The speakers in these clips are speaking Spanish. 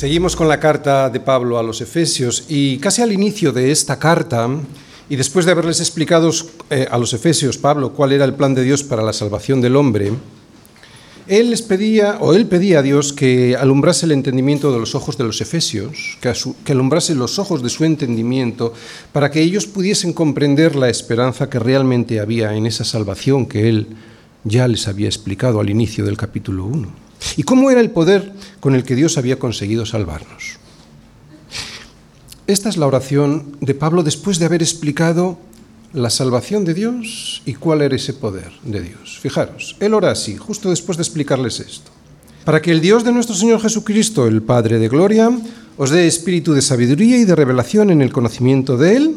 Seguimos con la carta de Pablo a los Efesios y casi al inicio de esta carta, y después de haberles explicado eh, a los Efesios, Pablo, cuál era el plan de Dios para la salvación del hombre, él les pedía, o él pedía a Dios que alumbrase el entendimiento de los ojos de los Efesios, que, que alumbrase los ojos de su entendimiento, para que ellos pudiesen comprender la esperanza que realmente había en esa salvación que él ya les había explicado al inicio del capítulo 1. ¿Y cómo era el poder con el que Dios había conseguido salvarnos? Esta es la oración de Pablo después de haber explicado la salvación de Dios y cuál era ese poder de Dios. Fijaros, él ora así, justo después de explicarles esto. Para que el Dios de nuestro Señor Jesucristo, el Padre de Gloria, os dé espíritu de sabiduría y de revelación en el conocimiento de Él,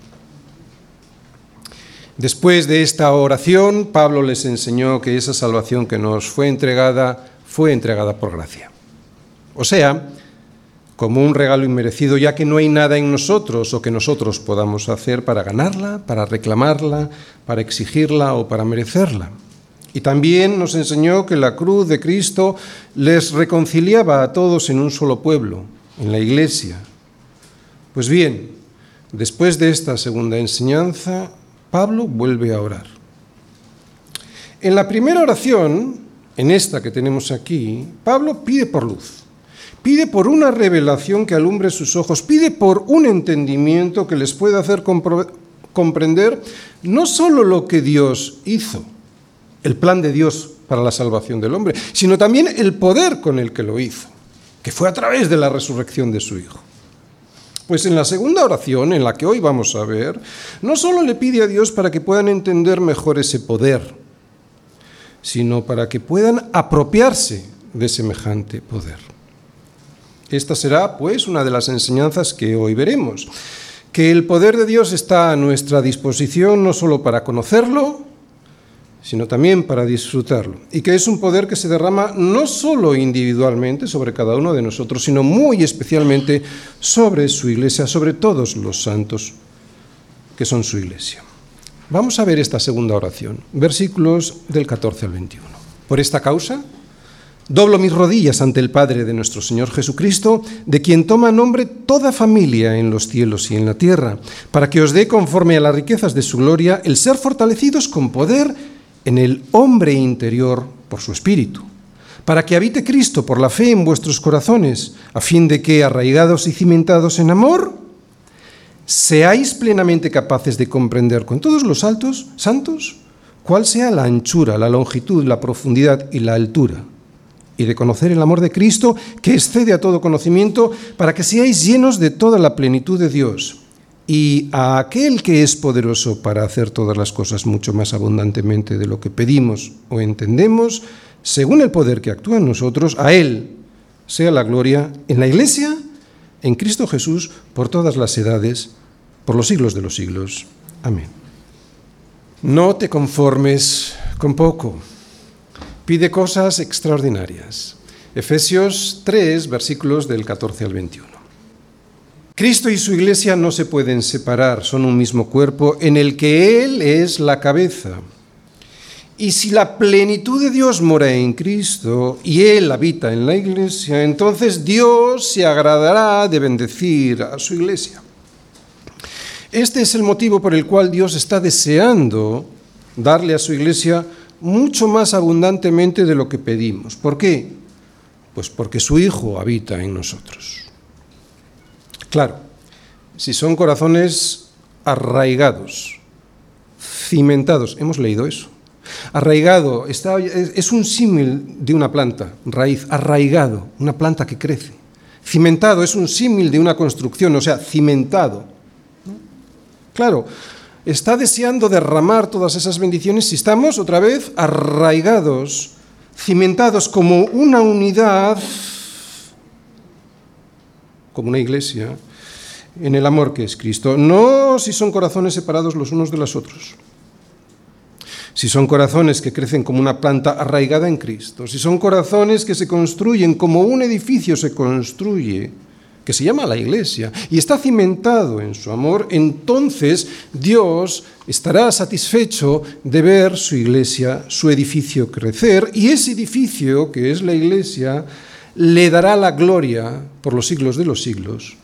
Después de esta oración, Pablo les enseñó que esa salvación que nos fue entregada fue entregada por gracia. O sea, como un regalo inmerecido, ya que no hay nada en nosotros o que nosotros podamos hacer para ganarla, para reclamarla, para exigirla o para merecerla. Y también nos enseñó que la cruz de Cristo les reconciliaba a todos en un solo pueblo, en la iglesia. Pues bien, después de esta segunda enseñanza, Pablo vuelve a orar. En la primera oración, en esta que tenemos aquí, Pablo pide por luz, pide por una revelación que alumbre sus ojos, pide por un entendimiento que les pueda hacer comprender no solo lo que Dios hizo, el plan de Dios para la salvación del hombre, sino también el poder con el que lo hizo, que fue a través de la resurrección de su Hijo. Pues en la segunda oración, en la que hoy vamos a ver, no solo le pide a Dios para que puedan entender mejor ese poder, sino para que puedan apropiarse de semejante poder. Esta será, pues, una de las enseñanzas que hoy veremos, que el poder de Dios está a nuestra disposición no solo para conocerlo, sino también para disfrutarlo. Y que es un poder que se derrama no solo individualmente sobre cada uno de nosotros, sino muy especialmente sobre su iglesia, sobre todos los santos que son su iglesia. Vamos a ver esta segunda oración, versículos del 14 al 21. Por esta causa, doblo mis rodillas ante el Padre de nuestro Señor Jesucristo, de quien toma nombre toda familia en los cielos y en la tierra, para que os dé conforme a las riquezas de su gloria el ser fortalecidos con poder en el hombre interior por su espíritu, para que habite Cristo por la fe en vuestros corazones, a fin de que, arraigados y cimentados en amor, seáis plenamente capaces de comprender con todos los altos santos cuál sea la anchura, la longitud, la profundidad y la altura, y de conocer el amor de Cristo que excede a todo conocimiento, para que seáis llenos de toda la plenitud de Dios y a aquel que es poderoso para hacer todas las cosas mucho más abundantemente de lo que pedimos o entendemos, según el poder que actúa en nosotros, a Él sea la gloria en la Iglesia, en Cristo Jesús, por todas las edades, por los siglos de los siglos. Amén. No te conformes con poco. Pide cosas extraordinarias. Efesios 3, versículos del 14 al 21. Cristo y su iglesia no se pueden separar, son un mismo cuerpo en el que Él es la cabeza. Y si la plenitud de Dios mora en Cristo y Él habita en la iglesia, entonces Dios se agradará de bendecir a su iglesia. Este es el motivo por el cual Dios está deseando darle a su iglesia mucho más abundantemente de lo que pedimos. ¿Por qué? Pues porque su Hijo habita en nosotros. Claro, si son corazones arraigados, cimentados, hemos leído eso. Arraigado está, es un símil de una planta, raíz, arraigado, una planta que crece. Cimentado es un símil de una construcción, o sea, cimentado. Claro, está deseando derramar todas esas bendiciones si estamos otra vez arraigados, cimentados como una unidad como una iglesia, en el amor que es Cristo, no si son corazones separados los unos de los otros, si son corazones que crecen como una planta arraigada en Cristo, si son corazones que se construyen como un edificio se construye, que se llama la iglesia, y está cimentado en su amor, entonces Dios estará satisfecho de ver su iglesia, su edificio crecer, y ese edificio, que es la iglesia, le dará la gloria por los siglos de los siglos,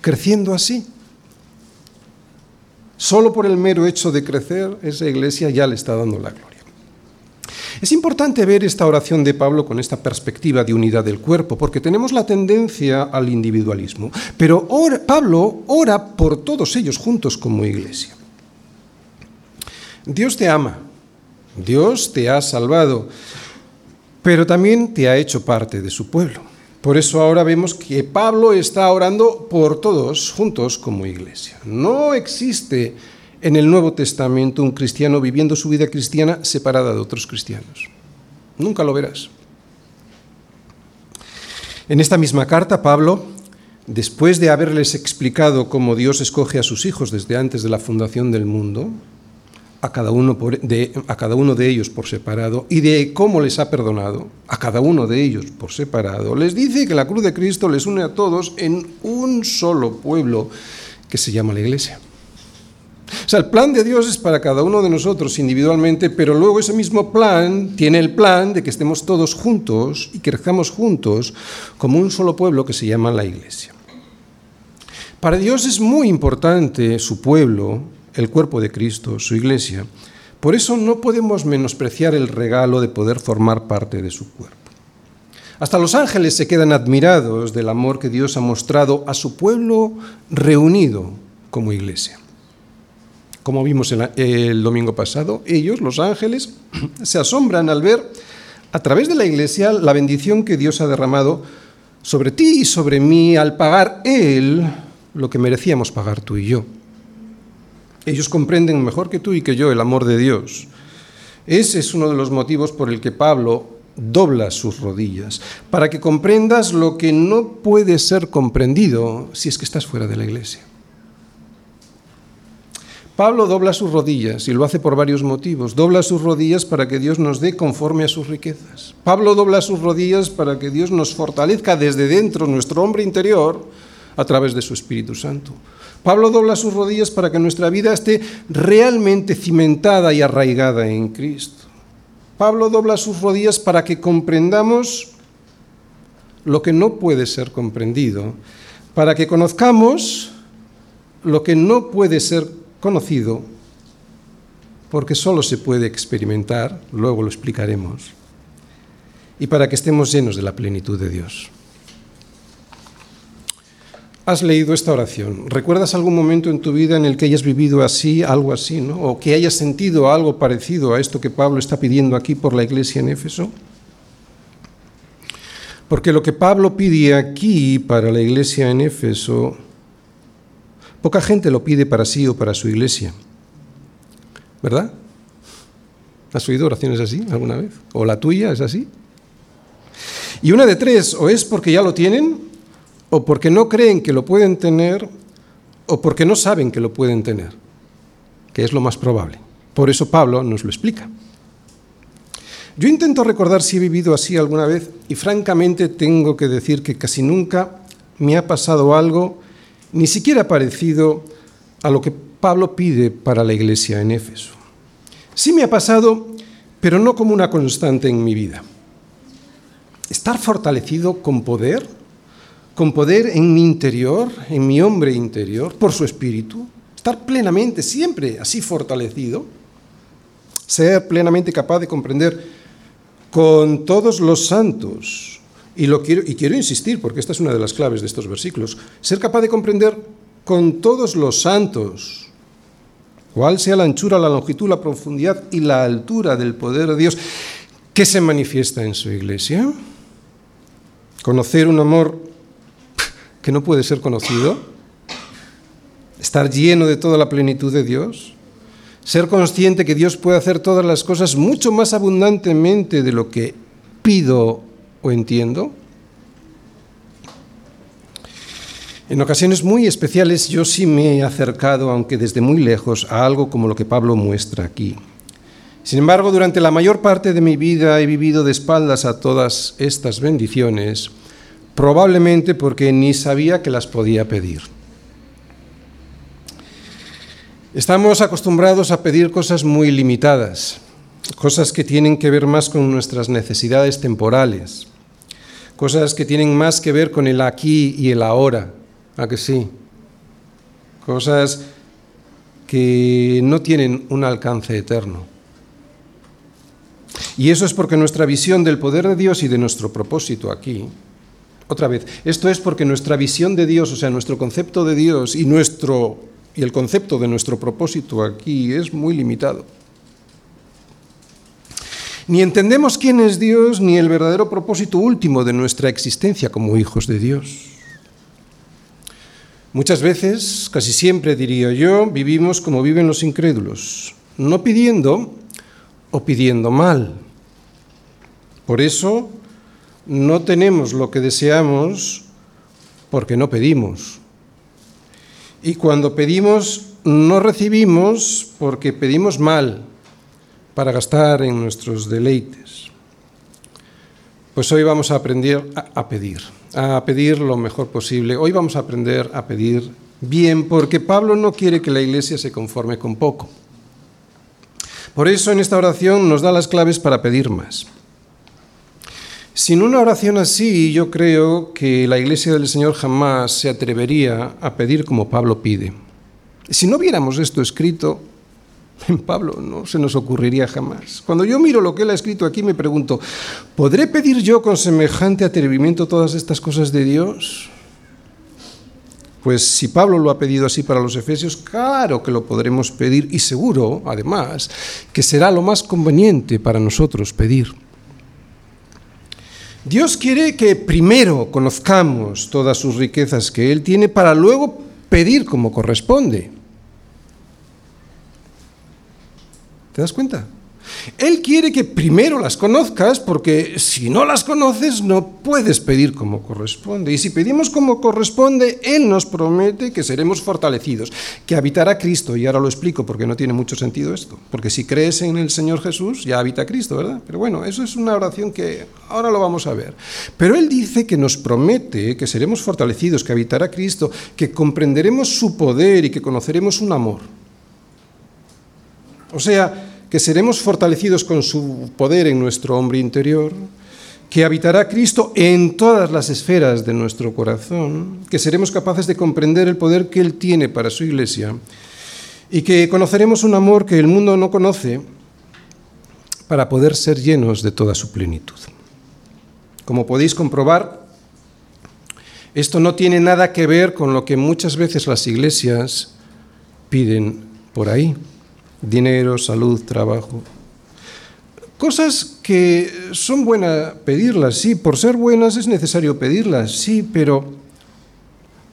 creciendo así. Solo por el mero hecho de crecer, esa iglesia ya le está dando la gloria. Es importante ver esta oración de Pablo con esta perspectiva de unidad del cuerpo, porque tenemos la tendencia al individualismo. Pero Pablo ora por todos ellos juntos como iglesia. Dios te ama, Dios te ha salvado, pero también te ha hecho parte de su pueblo. Por eso ahora vemos que Pablo está orando por todos juntos como iglesia. No existe en el Nuevo Testamento un cristiano viviendo su vida cristiana separada de otros cristianos. Nunca lo verás. En esta misma carta, Pablo, después de haberles explicado cómo Dios escoge a sus hijos desde antes de la fundación del mundo, a cada uno, de, a cada uno de ellos por separado, y de cómo les ha perdonado a cada uno de ellos por separado, les dice que la cruz de Cristo les une a todos en un solo pueblo que se llama la Iglesia. O sea, el plan de Dios es para cada uno de nosotros individualmente, pero luego ese mismo plan tiene el plan de que estemos todos juntos y crezcamos juntos como un solo pueblo que se llama la Iglesia. Para Dios es muy importante su pueblo, el cuerpo de Cristo, su Iglesia. Por eso no podemos menospreciar el regalo de poder formar parte de su cuerpo. Hasta los ángeles se quedan admirados del amor que Dios ha mostrado a su pueblo reunido como iglesia como vimos el, domingo pasado, ellos, los ángeles, se asombran al ver a través de la iglesia la bendición que Dios ha derramado sobre ti y sobre mí al pagar Él lo que merecíamos pagar tú y yo. Ellos comprenden mejor que tú y que yo el amor de Dios. Ese es uno de los motivos por el que Pablo dobla sus rodillas, para que comprendas lo que no puede ser comprendido si es que estás fuera de la iglesia. Pablo dobla sus rodillas y lo hace por varios motivos. Dobla sus rodillas para que Dios nos dé conforme a sus riquezas. Pablo dobla sus rodillas para que Dios nos fortalezca desde dentro, nuestro hombre interior, a través de su Espíritu Santo. Pablo dobla sus rodillas para que nuestra vida esté realmente cimentada y arraigada en Cristo. Pablo dobla sus rodillas para que comprendamos lo que no puede ser comprendido, para que conozcamos lo que no puede ser conocido porque solo se puede experimentar, luego lo explicaremos, y para que estemos llenos de la plenitud de Dios. Has leído esta oración. ¿Recuerdas algún momento en tu vida en el que hayas vivido así, algo así, ¿no? o que hayas sentido algo parecido a esto que Pablo está pidiendo aquí por la iglesia en Éfeso? Porque lo que Pablo pide aquí para la iglesia en Éfeso Poca gente lo pide para sí o para su iglesia. ¿Verdad? ¿Has oído oraciones así alguna vez? ¿O la tuya es así? Y una de tres, o es porque ya lo tienen, o porque no creen que lo pueden tener, o porque no saben que lo pueden tener, que es lo más probable. Por eso Pablo nos lo explica. Yo intento recordar si he vivido así alguna vez y francamente tengo que decir que casi nunca me ha pasado algo ni siquiera parecido a lo que Pablo pide para la iglesia en Éfeso. Sí me ha pasado, pero no como una constante en mi vida. Estar fortalecido con poder, con poder en mi interior, en mi hombre interior, por su espíritu, estar plenamente, siempre así fortalecido, ser plenamente capaz de comprender con todos los santos y, quiero, quiero insistir, porque esta es una de las claves de estos versículos, ser capaz de comprender con todos los santos cuál sea la anchura, la longitud, la profundidad y la altura del poder de Dios que se manifiesta en su iglesia. Conocer un amor que no puede ser conocido. Estar lleno de toda la plenitud de Dios. Ser consciente que Dios puede hacer todas las cosas mucho más abundantemente de lo que pido entiendo. En ocasiones muy especiales yo sí me he acercado, aunque desde muy lejos, a algo como lo que Pablo muestra aquí. Sin embargo, durante la mayor parte de mi vida he vivido de espaldas a todas estas bendiciones, probablemente porque ni sabía que las podía pedir. Estamos acostumbrados a pedir cosas muy limitadas, cosas que tienen que ver más con nuestras necesidades temporales, cosas que tienen más que ver con el aquí y el ahora, ¿a que sí? Cosas que no tienen un alcance eterno. Y eso es porque nuestra visión del poder de Dios y de nuestro propósito aquí, otra vez, esto es porque nuestra visión de Dios, o sea, nuestro concepto de Dios y nuestro y el concepto de nuestro propósito aquí es muy limitado. Ni entendemos quién es Dios ni el verdadero propósito último de nuestra existencia como hijos de Dios. Muchas veces, casi siempre diría yo, vivimos como viven los incrédulos, no pidiendo o pidiendo mal. Por eso no tenemos lo que deseamos porque no pedimos. Y cuando pedimos, no recibimos porque pedimos mal para gastar en nuestros deleites. Pues hoy vamos a aprender a pedir, a pedir lo mejor posible. Hoy vamos a aprender a pedir bien porque Pablo no quiere que la iglesia se conforme con poco. Por eso en esta oración nos da las claves para pedir más. Sin una oración así, yo creo que la Iglesia del Señor jamás se atrevería a pedir como Pablo pide. Si no viéramos esto escrito, en Pablo no se nos ocurriría jamás. Cuando yo miro lo que él ha escrito aquí, me pregunto, ¿podré pedir yo con semejante atrevimiento todas estas cosas de Dios? Pues si Pablo lo ha pedido así para los efesios, claro que lo podremos pedir y seguro, además, que será lo más conveniente para nosotros pedir. Dios quiere que primero conozcamos todas sus riquezas que Él tiene para luego pedir como corresponde. ¿Te das cuenta? Él quiere que primero las conozcas porque si no las conoces no puedes pedir como corresponde. Y si pedimos como corresponde, Él nos promete que seremos fortalecidos, que habitará Cristo. Y ahora lo explico porque no tiene mucho sentido esto. Porque si crees en el Señor Jesús, ya habita Cristo, ¿verdad? Pero bueno, eso es una oración que ahora lo vamos a ver. Pero Él dice que nos promete que seremos fortalecidos, que habitará Cristo, que comprenderemos su poder y que conoceremos un amor. O sea, que seremos fortalecidos con su poder en nuestro hombre interior, que habitará Cristo en todas las esferas de nuestro corazón, que seremos capaces de comprender el poder que Él tiene para su iglesia y que conoceremos un amor que el mundo no conoce para poder ser llenos de toda su plenitud. Como podéis comprobar, esto no tiene nada que ver con lo que muchas veces las iglesias piden por ahí dinero, salud, trabajo. Cosas que son buenas pedirlas, sí, por ser buenas es necesario pedirlas, sí, pero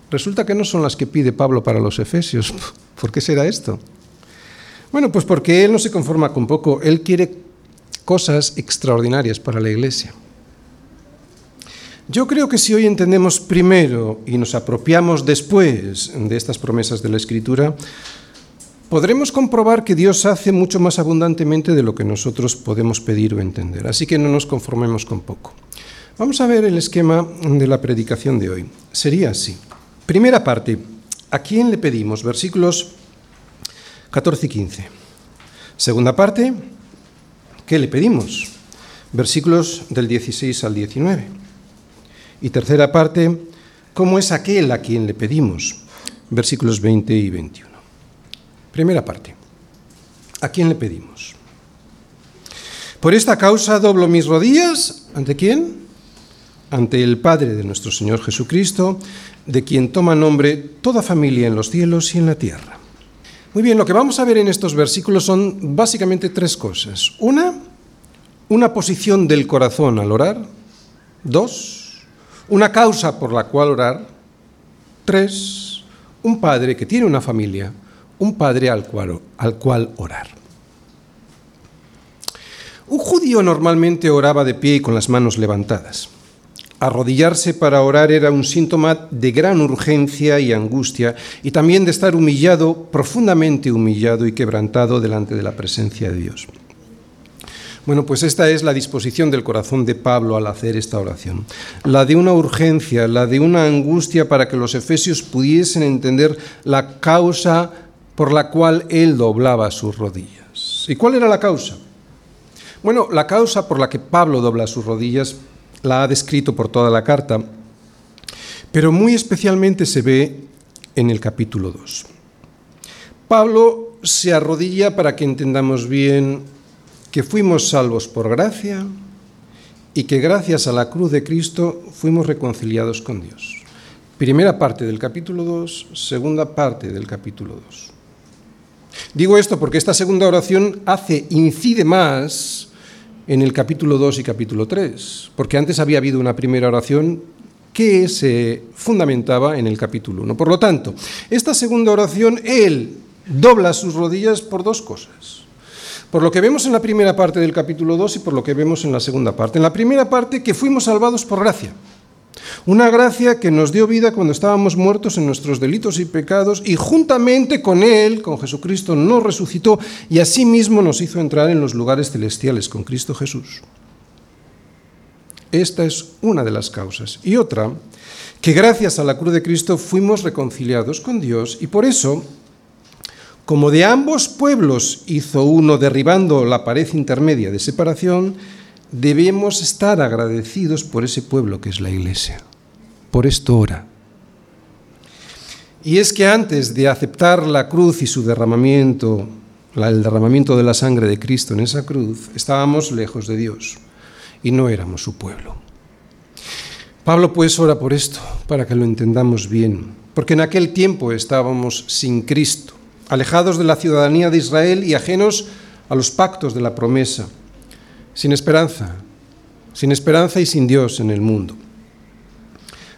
resulta que no son las que pide Pablo para los Efesios. ¿Por qué será esto? Bueno, pues porque él no se conforma con poco, él quiere cosas extraordinarias para la iglesia. Yo creo que si hoy entendemos primero y nos apropiamos después de estas promesas de la Escritura, podremos comprobar que Dios hace mucho más abundantemente de lo que nosotros podemos pedir o entender. Así que no nos conformemos con poco. Vamos a ver el esquema de la predicación de hoy. Sería así. Primera parte, ¿a quién le pedimos? Versículos 14 y 15. Segunda parte, ¿qué le pedimos? Versículos del 16 al 19. Y tercera parte, ¿cómo es aquel a quien le pedimos? Versículos 20 y 21. Primera parte. ¿A quién le pedimos? Por esta causa doblo mis rodillas. ¿Ante quién? Ante el Padre de nuestro Señor Jesucristo, de quien toma nombre toda familia en los cielos y en la tierra. Muy bien, lo que vamos a ver en estos versículos son básicamente tres cosas. Una, una posición del corazón al orar. Dos, una causa por la cual orar. Tres, un padre que tiene una familia un padre al cual, al cual orar. Un judío normalmente oraba de pie y con las manos levantadas. Arrodillarse para orar era un síntoma de gran urgencia y angustia y también de estar humillado, profundamente humillado y quebrantado delante de la presencia de Dios. Bueno, pues esta es la disposición del corazón de Pablo al hacer esta oración. La de una urgencia, la de una angustia para que los efesios pudiesen entender la causa por la cual él doblaba sus rodillas. ¿Y cuál era la causa? Bueno, la causa por la que Pablo dobla sus rodillas la ha descrito por toda la carta, pero muy especialmente se ve en el capítulo 2. Pablo se arrodilla para que entendamos bien que fuimos salvos por gracia y que gracias a la cruz de Cristo fuimos reconciliados con Dios. Primera parte del capítulo 2, segunda parte del capítulo 2. Digo esto porque esta segunda oración hace, incide más en el capítulo 2 y capítulo 3, porque antes había habido una primera oración que se fundamentaba en el capítulo 1. Por lo tanto, esta segunda oración, él dobla sus rodillas por dos cosas. Por lo que vemos en la primera parte del capítulo 2 y por lo que vemos en la segunda parte. En la primera parte, que fuimos salvados por gracia. Una gracia que nos dio vida cuando estábamos muertos en nuestros delitos y pecados y juntamente con Él, con Jesucristo, nos resucitó y asimismo nos hizo entrar en los lugares celestiales con Cristo Jesús. Esta es una de las causas. Y otra, que gracias a la cruz de Cristo fuimos reconciliados con Dios y por eso, como de ambos pueblos hizo uno derribando la pared intermedia de separación, debemos estar agradecidos por ese pueblo que es la iglesia. Por esto ora. Y es que antes de aceptar la cruz y su derramamiento, el derramamiento de la sangre de Cristo en esa cruz, estábamos lejos de Dios y no éramos su pueblo. Pablo pues ora por esto, para que lo entendamos bien, porque en aquel tiempo estábamos sin Cristo, alejados de la ciudadanía de Israel y ajenos a los pactos de la promesa sin esperanza, sin esperanza y sin Dios en el mundo.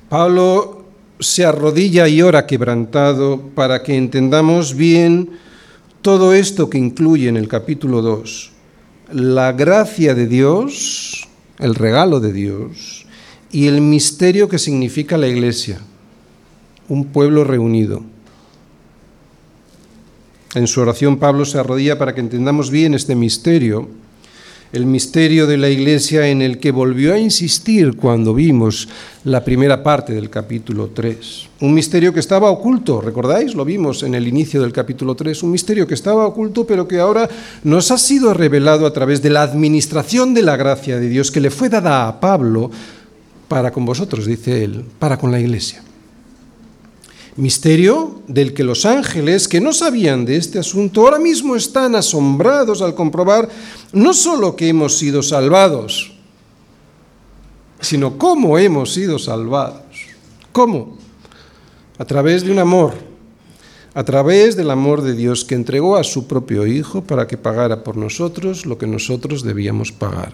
Pablo se arrodilla y ora quebrantado para que entendamos bien todo esto que incluye en el capítulo 2, la gracia de Dios, el regalo de Dios y el misterio que significa la iglesia, un pueblo reunido. En su oración Pablo se arrodilla para que entendamos bien este misterio el misterio de la Iglesia en el que volvió a insistir cuando vimos la primera parte del capítulo 3. Un misterio que estaba oculto, ¿recordáis? Lo vimos en el inicio del capítulo 3, un misterio que estaba oculto pero que ahora nos ha sido revelado a través de la administración de la gracia de Dios que le fue dada a Pablo para con vosotros, dice él, para con la Iglesia. Misterio del que los ángeles, que no sabían de este asunto, ahora mismo están asombrados al comprobar no solo que hemos sido salvados, sino cómo hemos sido salvados. ¿Cómo? A través de un amor, a través del amor de Dios que entregó a su propio Hijo para que pagara por nosotros lo que nosotros debíamos pagar.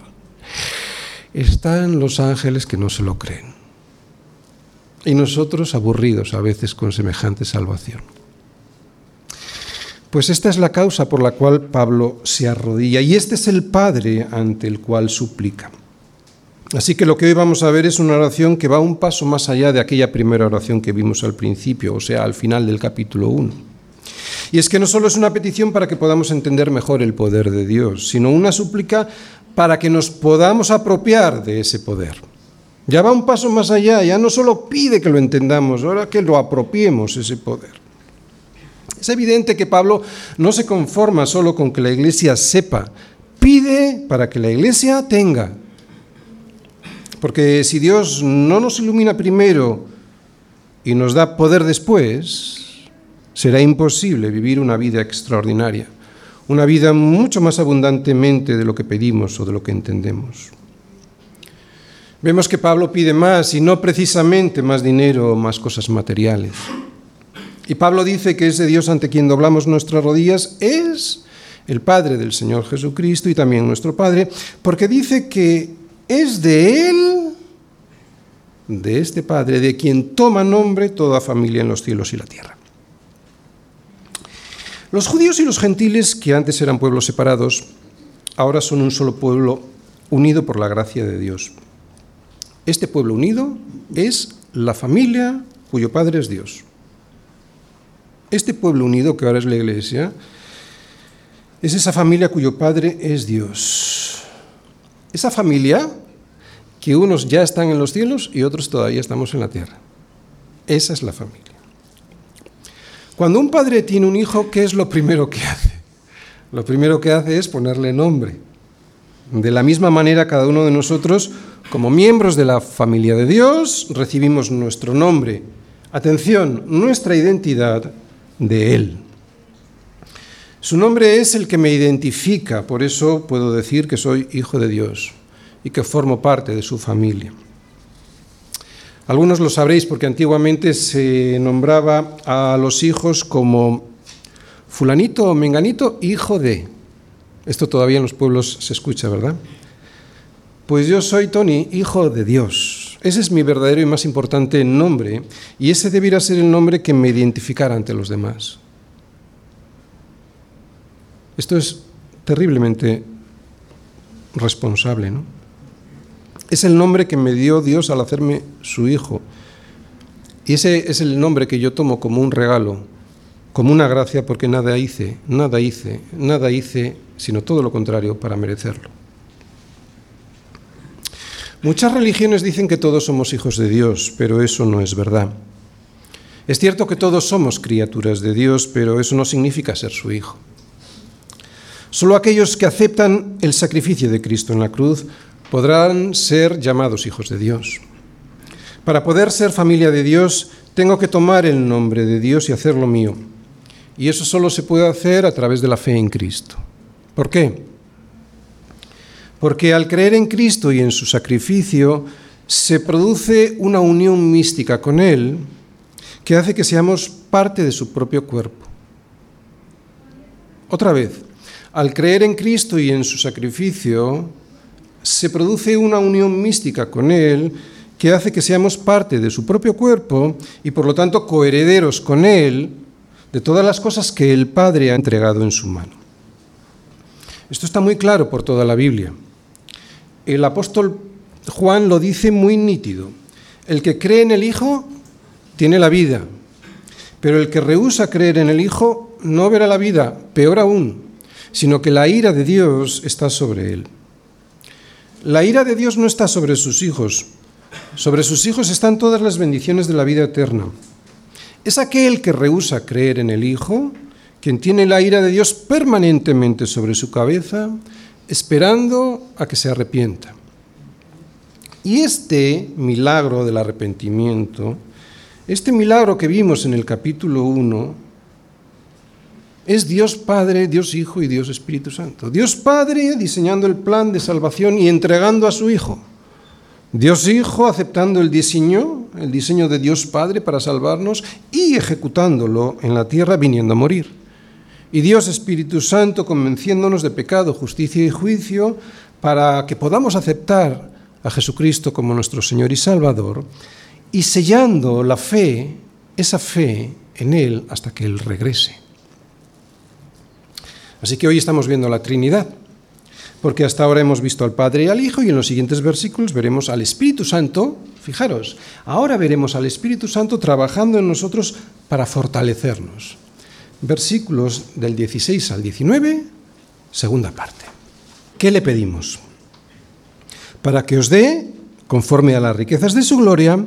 Están los ángeles que no se lo creen y nosotros aburridos a veces con semejante salvación. Pues esta es la causa por la cual Pablo se arrodilla y este es el Padre ante el cual suplica. Así que lo que hoy vamos a ver es una oración que va un paso más allá de aquella primera oración que vimos al principio, o sea, al final del capítulo 1. Y es que no solo es una petición para que podamos entender mejor el poder de Dios, sino una súplica para que nos podamos apropiar de ese poder. Ya va un paso más allá, ya no solo pide que lo entendamos, ahora que lo apropiemos ese poder. Es evidente que Pablo no se conforma solo con que la iglesia sepa, pide para que la iglesia tenga. Porque si Dios no nos ilumina primero y nos da poder después, será imposible vivir una vida extraordinaria, una vida mucho más abundantemente de lo que pedimos o de lo que entendemos. Vemos que Pablo pide más y no precisamente más dinero o más cosas materiales. Y Pablo dice que ese Dios ante quien doblamos nuestras rodillas es el Padre del Señor Jesucristo y también nuestro Padre, porque dice que es de Él, de este Padre, de quien toma nombre toda familia en los cielos y la tierra. Los judíos y los gentiles, que antes eran pueblos separados, ahora son un solo pueblo unido por la gracia de Dios. Este pueblo unido es la familia cuyo padre es Dios. Este pueblo unido, que ahora es la iglesia, es esa familia cuyo padre es Dios. Esa familia que unos ya están en los cielos y otros todavía estamos en la tierra. Esa es la familia. Cuando un padre tiene un hijo, ¿qué es lo primero que hace? Lo primero que hace es ponerle nombre. De la misma manera, cada uno de nosotros, como miembros de la familia de Dios, recibimos nuestro nombre. Atención, nuestra identidad de Él. Su nombre es el que me identifica, por eso puedo decir que soy hijo de Dios y que formo parte de su familia. Algunos lo sabréis porque antiguamente se nombraba a los hijos como fulanito o menganito, hijo de. Esto todavía en los pueblos se escucha, ¿verdad? Pues yo soy Tony, hijo de Dios. Ese es mi verdadero y más importante nombre y ese debiera ser el nombre que me identificara ante los demás. Esto es terriblemente responsable, ¿no? Es el nombre que me dio Dios al hacerme su hijo. Y ese es el nombre que yo tomo como un regalo, como una gracia, porque nada hice, nada hice, nada hice, sino todo lo contrario para merecerlo. Muchas religiones dicen que todos somos hijos de Dios, pero eso no es verdad. Es cierto que todos somos criaturas de Dios, pero eso no significa ser su hijo. Solo aquellos que aceptan el sacrificio de Cristo en la cruz podrán ser llamados hijos de Dios. Para poder ser familia de Dios, tengo que tomar el nombre de Dios y hacerlo mío. Y eso solo se puede hacer a través de la fe en Cristo. ¿Por qué? Porque al creer en Cristo y en su sacrificio, se produce una unión mística con Él que hace que seamos parte de su propio cuerpo. Otra vez, al creer en Cristo y en su sacrificio, se produce una unión mística con Él que hace que seamos parte de su propio cuerpo y por lo tanto coherederos con Él de todas las cosas que el Padre ha entregado en su mano. Esto está muy claro por toda la Biblia. El apóstol Juan lo dice muy nítido. El que cree en el Hijo tiene la vida, pero el que rehúsa creer en el Hijo no verá la vida, peor aún, sino que la ira de Dios está sobre él. La ira de Dios no está sobre sus hijos. Sobre sus hijos están todas las bendiciones de la vida eterna. Es aquel que rehúsa creer en el Hijo, quien tiene la ira de Dios permanentemente sobre su cabeza, esperando a que se arrepienta. Y este milagro del arrepentimiento, este milagro que vimos en el capítulo 1, es Dios Padre, Dios Hijo y Dios Espíritu Santo. Dios Padre diseñando el plan de salvación y entregando a su Hijo. Dios Hijo aceptando el diseño, el diseño de Dios Padre para salvarnos y ejecutándolo en la tierra viniendo a morir. Y Dios Espíritu Santo convenciéndonos de pecado, justicia y juicio para que podamos aceptar a Jesucristo como nuestro Señor y Salvador y sellando la fe, esa fe en Él hasta que Él regrese. Así que hoy estamos viendo la Trinidad, porque hasta ahora hemos visto al Padre y al Hijo y en los siguientes versículos veremos al Espíritu Santo, fijaros, ahora veremos al Espíritu Santo trabajando en nosotros para fortalecernos. Versículos del 16 al 19, segunda parte. ¿Qué le pedimos? Para que os dé, conforme a las riquezas de su gloria,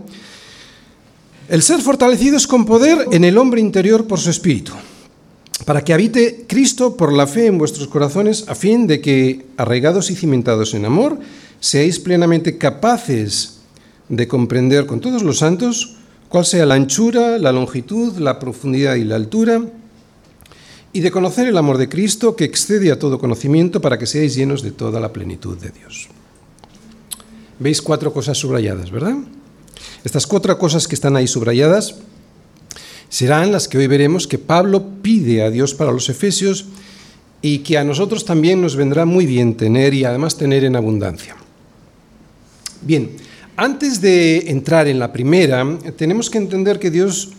el ser fortalecidos con poder en el hombre interior por su Espíritu para que habite Cristo por la fe en vuestros corazones, a fin de que, arraigados y cimentados en amor, seáis plenamente capaces de comprender con todos los santos cuál sea la anchura, la longitud, la profundidad y la altura, y de conocer el amor de Cristo que excede a todo conocimiento para que seáis llenos de toda la plenitud de Dios. Veis cuatro cosas subrayadas, ¿verdad? Estas cuatro cosas que están ahí subrayadas serán las que hoy veremos que Pablo pide a Dios para los efesios y que a nosotros también nos vendrá muy bien tener y además tener en abundancia. Bien, antes de entrar en la primera, tenemos que entender que Dios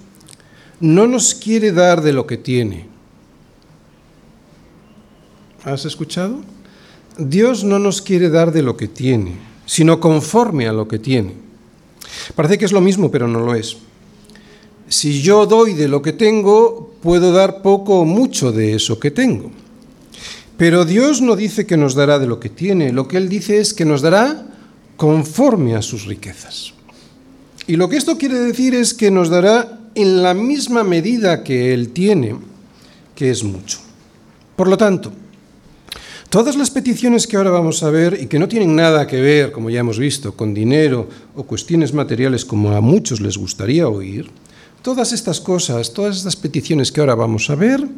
no nos quiere dar de lo que tiene. ¿Has escuchado? Dios no nos quiere dar de lo que tiene, sino conforme a lo que tiene. Parece que es lo mismo, pero no lo es. Si yo doy de lo que tengo, puedo dar poco o mucho de eso que tengo. Pero Dios no dice que nos dará de lo que tiene, lo que Él dice es que nos dará conforme a sus riquezas. Y lo que esto quiere decir es que nos dará en la misma medida que Él tiene, que es mucho. Por lo tanto, todas las peticiones que ahora vamos a ver y que no tienen nada que ver, como ya hemos visto, con dinero o cuestiones materiales como a muchos les gustaría oír, todas estas cosas, todas estas peticiones que ahora vamos a ver,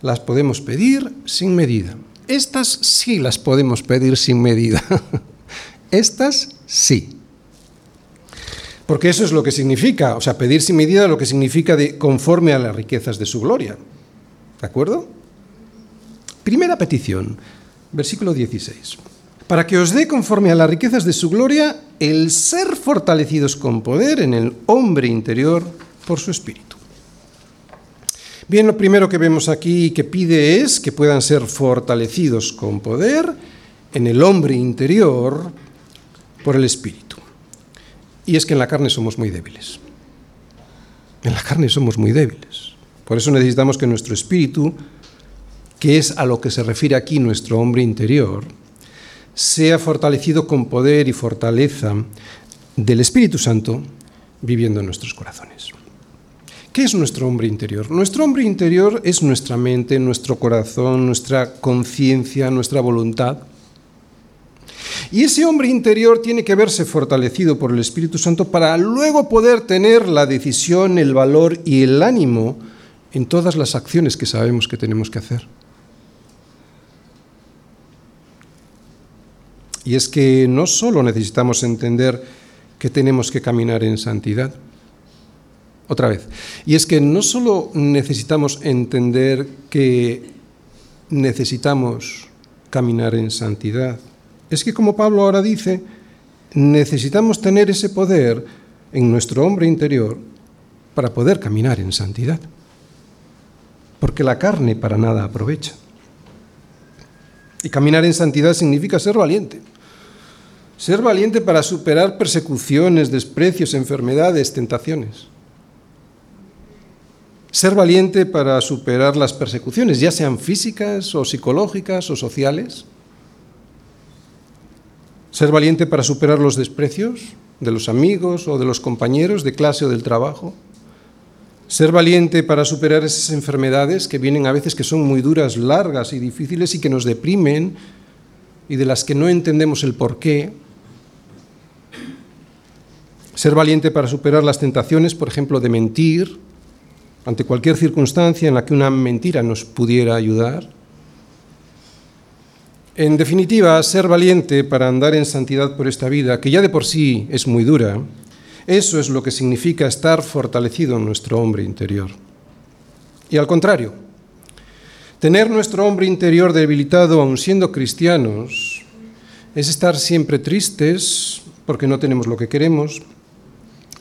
las podemos pedir sin medida. Estas sí las podemos pedir sin medida. Estas sí. Porque eso es lo que significa, o sea, pedir sin medida lo que significa conforme a las riquezas de su gloria. ¿De acuerdo? Primera petición, versículo 16. Para que os dé conforme a las riquezas de su gloria el ser fortalecidos con poder en el hombre interior por su espíritu. Bien, lo primero que vemos aquí que pide es que puedan ser fortalecidos con poder en el hombre interior por el espíritu. Y es que en la carne somos muy débiles. En la carne somos muy débiles. Por eso necesitamos que nuestro espíritu, que es a lo que se refiere aquí nuestro hombre interior, sea fortalecido con poder y fortaleza del Espíritu Santo viviendo en nuestros corazones. ¿Qué es nuestro hombre interior? Nuestro hombre interior es nuestra mente, nuestro corazón, nuestra conciencia, nuestra voluntad. Y ese hombre interior tiene que verse fortalecido por el Espíritu Santo para luego poder tener la decisión, el valor y el ánimo en todas las acciones que sabemos que tenemos que hacer. Y es que no solo necesitamos entender que tenemos que caminar en santidad, otra vez, y es que no solo necesitamos entender que necesitamos caminar en santidad, es que como Pablo ahora dice, necesitamos tener ese poder en nuestro hombre interior para poder caminar en santidad. Porque la carne para nada aprovecha. Y caminar en santidad significa ser valiente. Ser valiente para superar persecuciones, desprecios, enfermedades, tentaciones. Ser valiente para superar las persecuciones, ya sean físicas o psicológicas o sociales ser valiente para superar los desprecios de los amigos o de los compañeros de clase o del trabajo. Ser valiente para superar esas enfermedades que vienen a veces que son muy duras, largas y difíciles y que nos deprimen y de las que no entendemos el porqué. Ser valiente para superar las tentaciones, por ejemplo, de mentir ante cualquier circunstancia en la que una mentira nos pudiera ayudar en definitiva, ser valiente para andar en santidad por esta vida, que ya de por sí es muy dura, eso es lo que significa estar fortalecido en nuestro hombre interior. Y al contrario, tener nuestro hombre interior debilitado aun siendo cristianos es estar siempre tristes porque no tenemos lo que queremos,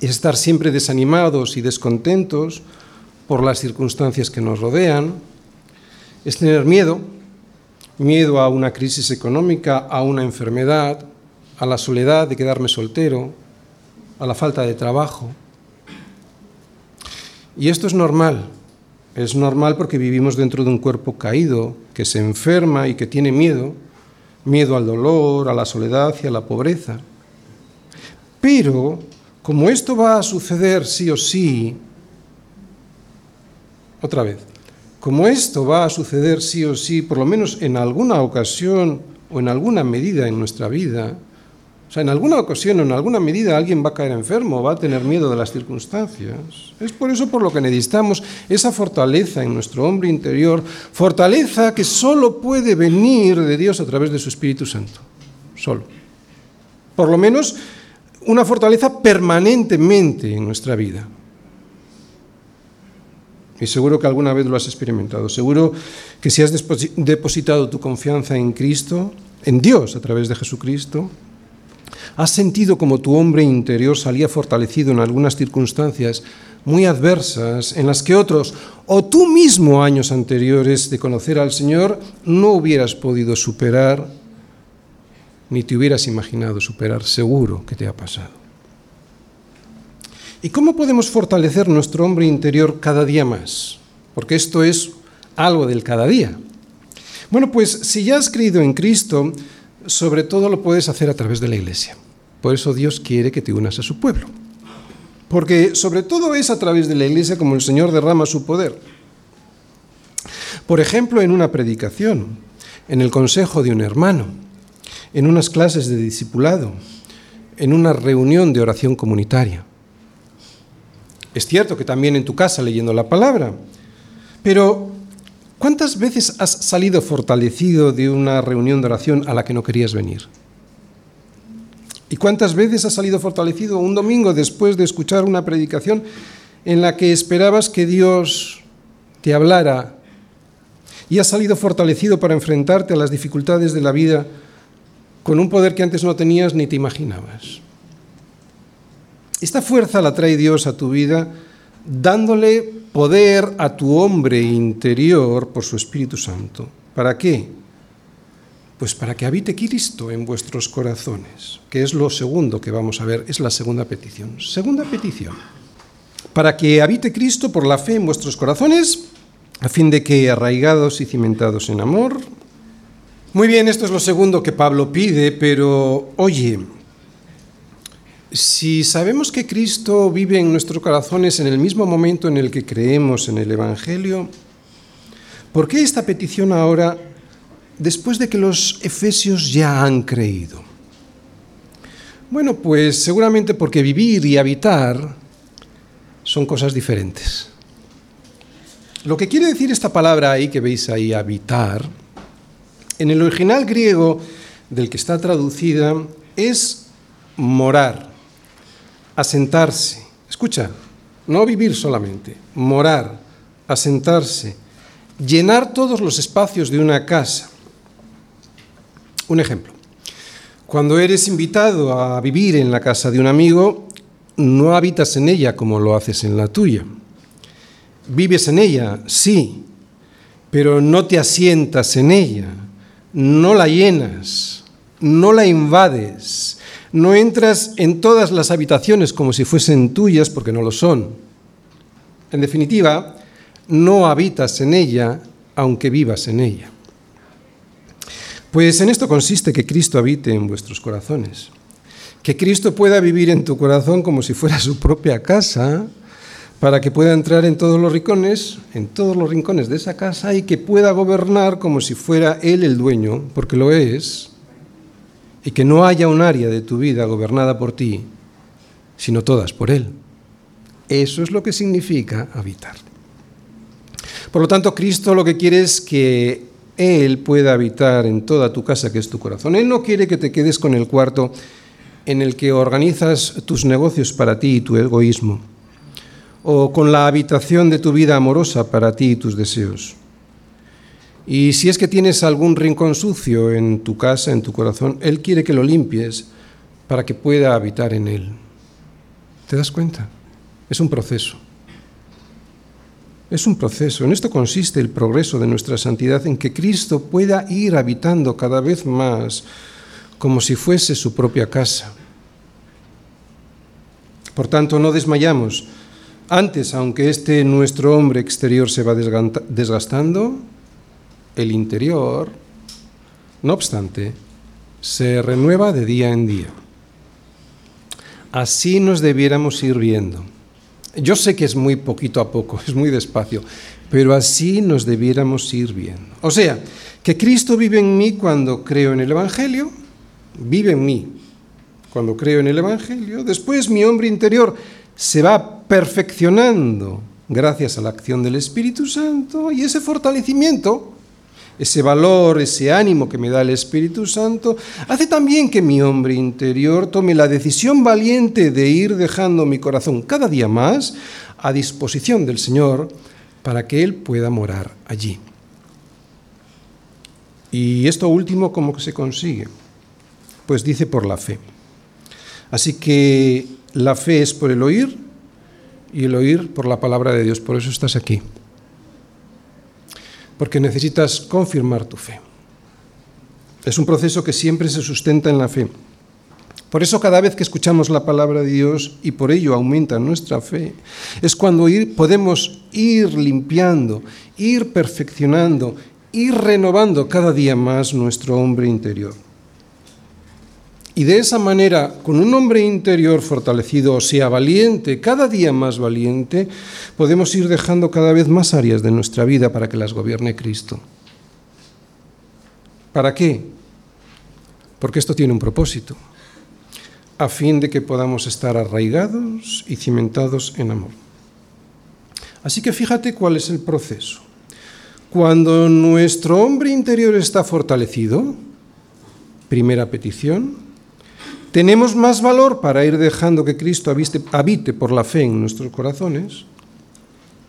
es estar siempre desanimados y descontentos por las circunstancias que nos rodean, es tener miedo miedo a una crisis económica, a una enfermedad, a la soledad de quedarme soltero, a la falta de trabajo. Y esto es normal. Es normal porque vivimos dentro de un cuerpo caído, que se enferma y que tiene miedo, miedo al dolor, a la soledad y a la pobreza. Pero, como esto va a suceder sí o sí, otra vez, como esto va a suceder sí o sí, por lo menos en alguna ocasión o en alguna medida en nuestra vida, o sea, en alguna ocasión o en alguna medida alguien va a caer enfermo, va a tener miedo de las circunstancias. Es por eso por lo que necesitamos esa fortaleza en nuestro hombre interior, fortaleza que solo puede venir de Dios a través de su Espíritu Santo, solo. Por lo menos una fortaleza permanentemente en nuestra vida. Y seguro que alguna vez lo has experimentado. Seguro que si has depositado tu confianza en Cristo, en Dios a través de Jesucristo, has sentido como tu hombre interior salía fortalecido en algunas circunstancias muy adversas en las que otros, o tú mismo años anteriores de conocer al Señor, no hubieras podido superar, ni te hubieras imaginado superar, seguro que te ha pasado. ¿Y cómo podemos fortalecer nuestro hombre interior cada día más? Porque esto es algo del cada día. Bueno, pues si ya has creído en Cristo, sobre todo lo puedes hacer a través de la iglesia. Por eso Dios quiere que te unas a su pueblo. Porque sobre todo es a través de la iglesia como el Señor derrama su poder. Por ejemplo, en una predicación, en el consejo de un hermano, en unas clases de discipulado, en una reunión de oración comunitaria. Es cierto que también en tu casa leyendo la palabra, pero ¿cuántas veces has salido fortalecido de una reunión de oración a la que no querías venir? ¿Y cuántas veces has salido fortalecido un domingo después de escuchar una predicación en la que esperabas que Dios te hablara y has salido fortalecido para enfrentarte a las dificultades de la vida con un poder que antes no tenías ni te imaginabas? Esta fuerza la trae Dios a tu vida dándole poder a tu hombre interior por su Espíritu Santo. ¿Para qué? Pues para que habite Cristo en vuestros corazones, que es lo segundo que vamos a ver, es la segunda petición. Segunda petición. Para que habite Cristo por la fe en vuestros corazones, a fin de que arraigados y cimentados en amor. Muy bien, esto es lo segundo que Pablo pide, pero oye, si sabemos que Cristo vive en nuestros corazones en el mismo momento en el que creemos en el Evangelio, ¿por qué esta petición ahora después de que los efesios ya han creído? Bueno, pues seguramente porque vivir y habitar son cosas diferentes. Lo que quiere decir esta palabra ahí que veis ahí, habitar, en el original griego del que está traducida es morar, asentarse. Escucha, no vivir solamente, morar, asentarse, llenar todos los espacios de una casa. Un ejemplo. Cuando eres invitado a vivir en la casa de un amigo, no habitas en ella como lo haces en la tuya. Vives en ella, sí, pero no te asientas en ella, no la llenas, no la invades, no entras en todas las habitaciones como si fuesen tuyas porque no lo son. En definitiva, no habitas en ella aunque vivas en ella. Pues en esto consiste que Cristo habite en vuestros corazones. Que Cristo pueda vivir en tu corazón como si fuera su propia casa, para que pueda entrar en todos los rincones, en todos los rincones de esa casa y que pueda gobernar como si fuera él el dueño, porque lo es, y que no haya un área de tu vida gobernada por ti, sino todas por él. Eso es lo que significa habitar. Por lo tanto, Cristo lo que quiere es que él pueda habitar en toda tu casa, que es tu corazón. Él no quiere que te quedes con el cuarto en el que organizas tus negocios para ti y tu egoísmo, o con la habitación de tu vida amorosa para ti y tus deseos. Y si es que tienes algún rincón sucio en tu casa, en tu corazón, Él quiere que lo limpies para que pueda habitar en Él. ¿Te das cuenta? Es un proceso. Es un proceso. En esto consiste el progreso de nuestra santidad, en que Cristo pueda ir habitando cada vez más como si fuese su propia casa. Por tanto, no desmayamos. Antes, aunque este nuestro hombre exterior se va desgastando, el interior, no obstante, se renueva de día en día. Así nos debiéramos ir viendo. Yo sé que es muy poquito a poco, es muy despacio, pero así nos debiéramos ir viendo. O sea, que Cristo vive en mí cuando creo en el Evangelio, vive en mí cuando creo en el Evangelio, después mi hombre interior se va perfeccionando gracias a la acción del Espíritu Santo y ese fortalecimiento ese valor, ese ánimo que me da el Espíritu Santo, hace también que mi hombre interior tome la decisión valiente de ir dejando mi corazón cada día más a disposición del Señor para que Él pueda morar allí. ¿Y esto último cómo se consigue? Pues dice por la fe. Así que la fe es por el oír y el oír por la palabra de Dios. Por eso estás aquí porque necesitas confirmar tu fe. Es un proceso que siempre se sustenta en la fe. Por eso cada vez que escuchamos la palabra de Dios y por ello aumenta nuestra fe, es cuando podemos ir limpiando, ir perfeccionando, ir renovando cada día más nuestro hombre interior. Y de esa manera, con un hombre interior fortalecido, o sea, valiente, cada día más valiente, podemos ir dejando cada vez más áreas de nuestra vida para que las gobierne Cristo. ¿Para qué? Porque esto tiene un propósito a fin de que podamos estar arraigados y cimentados en amor. Así que fíjate cuál es el proceso. Cuando nuestro hombre interior está fortalecido, primera petición, tenemos más valor para ir dejando que Cristo habite por la fe en nuestros corazones,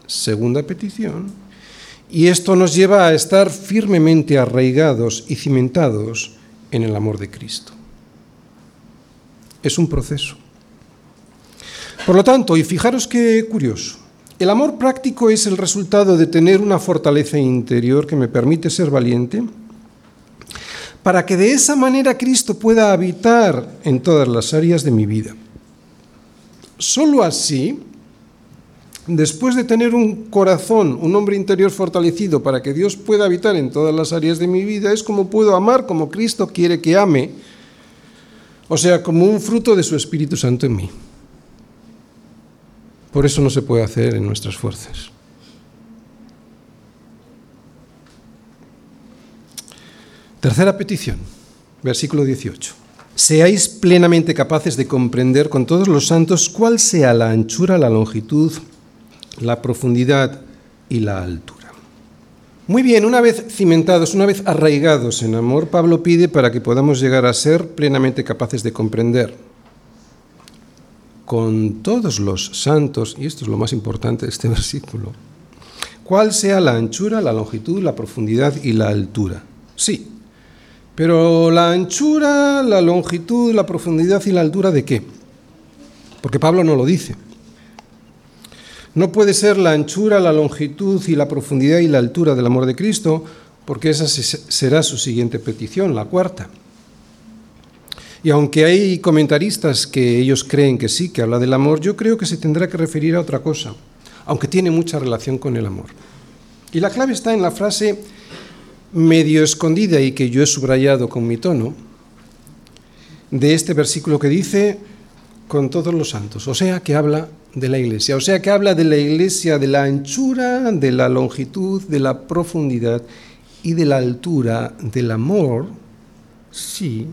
segunda petición, y esto nos lleva a estar firmemente arraigados y cimentados en el amor de Cristo. Es un proceso. Por lo tanto, y fijaros qué curioso, el amor práctico es el resultado de tener una fortaleza interior que me permite ser valiente, para que de esa manera Cristo pueda habitar en todas las áreas de mi vida. Solo así, después de tener un corazón, un hombre interior fortalecido para que Dios pueda habitar en todas las áreas de mi vida, es como puedo amar como Cristo quiere que ame o sea, como un fruto de su Espíritu Santo en mí. Por eso no se puede hacer en nuestras fuerzas. Tercera petición, versículo 18. Seáis plenamente capaces de comprender con todos los santos cuál sea la anchura, la longitud, la profundidad y la altura muy bien, una vez cimentados, una vez arraigados en amor, Pablo pide para que podamos llegar a ser plenamente capaces de comprender con todos los santos, y esto es lo más importante de este versículo, cuál sea la anchura, la longitud, la profundidad y la altura. Sí, pero la anchura, la longitud, la profundidad y la altura de qué? Porque Pablo no lo dice. No puede ser la anchura, la longitud y la profundidad y la altura del amor de Cristo, porque esa será su siguiente petición, la cuarta. Y aunque hay comentaristas que ellos creen que sí, que habla del amor, yo creo que se tendrá que referir a otra cosa, aunque tiene mucha relación con el amor. Y la clave está en la frase medio escondida y que yo he subrayado con mi tono, de este versículo que dice, con todos los santos, o sea, que habla de la iglesia. O sea que habla de la iglesia, de la anchura, de la longitud, de la profundidad y de la altura del amor, sí,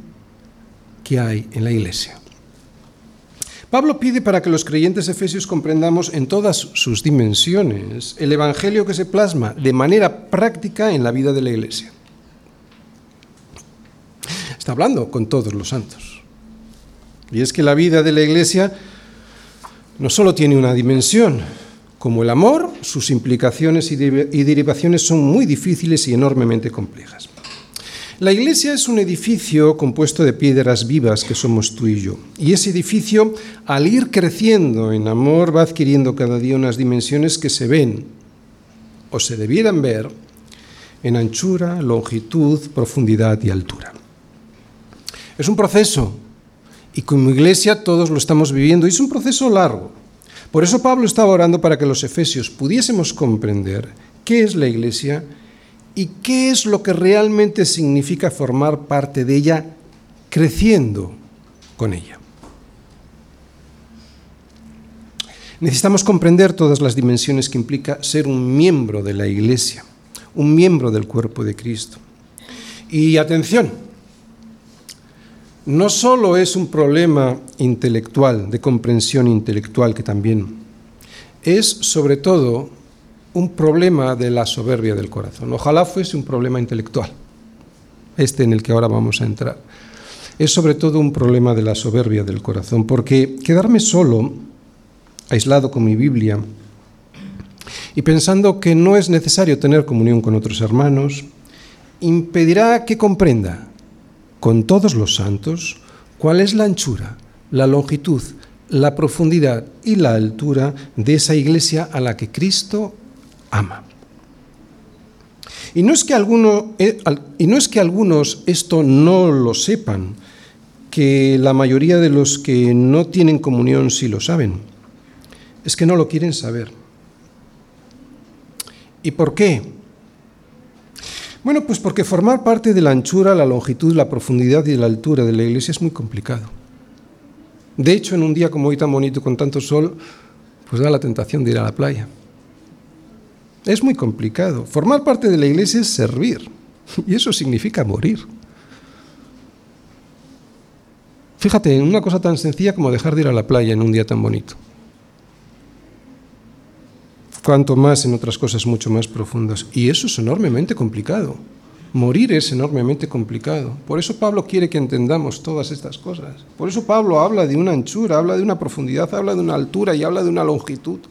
que hay en la iglesia. Pablo pide para que los creyentes efesios comprendamos en todas sus dimensiones el Evangelio que se plasma de manera práctica en la vida de la iglesia. Está hablando con todos los santos. Y es que la vida de la iglesia no solo tiene una dimensión, como el amor, sus implicaciones y derivaciones son muy difíciles y enormemente complejas. La iglesia es un edificio compuesto de piedras vivas que somos tú y yo. Y ese edificio, al ir creciendo en amor, va adquiriendo cada día unas dimensiones que se ven o se debieran ver en anchura, longitud, profundidad y altura. Es un proceso y como iglesia todos lo estamos viviendo y es un proceso largo. Por eso Pablo estaba orando para que los efesios pudiésemos comprender qué es la iglesia y qué es lo que realmente significa formar parte de ella creciendo con ella. Necesitamos comprender todas las dimensiones que implica ser un miembro de la iglesia, un miembro del cuerpo de Cristo. Y atención, no solo es un problema intelectual, de comprensión intelectual, que también es sobre todo un problema de la soberbia del corazón. Ojalá fuese un problema intelectual, este en el que ahora vamos a entrar. Es sobre todo un problema de la soberbia del corazón, porque quedarme solo, aislado con mi Biblia, y pensando que no es necesario tener comunión con otros hermanos, impedirá que comprenda con todos los santos cuál es la anchura, la longitud, la profundidad y la altura de esa iglesia a la que Cristo ama. Y no es que, eh, y no es que algunos esto no lo sepan, que la mayoría de los que no tienen comunión sí lo saben. Es que no lo quieren saber. ¿Y por qué? Bueno, pues porque formar parte de la anchura, la longitud, la profundidad y la altura de la iglesia es muy complicado. De hecho, en un día como hoy tan bonito con tanto sol, pues da la tentación de ir a la playa. Es muy complicado. Formar parte de la iglesia es servir. Y eso significa morir. Fíjate, en una cosa tan sencilla como dejar de ir a la playa en un día tan bonito. Cuanto más en otras cosas mucho más profundas. Y eso es enormemente complicado. Morir es enormemente complicado. Por eso Pablo quiere que entendamos todas estas cosas. Por eso Pablo habla de una anchura, habla de una profundidad, habla de una altura y habla de una longitud.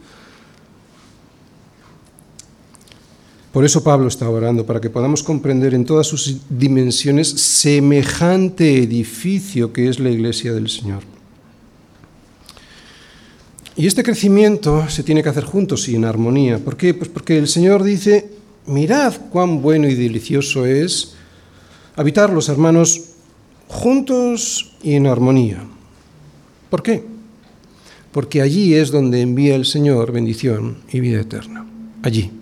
Por eso Pablo está orando, para que podamos comprender en todas sus dimensiones semejante edificio que es la iglesia del Señor. Y este crecimiento se tiene que hacer juntos y en armonía. ¿Por qué? Pues porque el Señor dice, mirad cuán bueno y delicioso es habitar los hermanos juntos y en armonía. ¿Por qué? Porque allí es donde envía el Señor bendición y vida eterna. Allí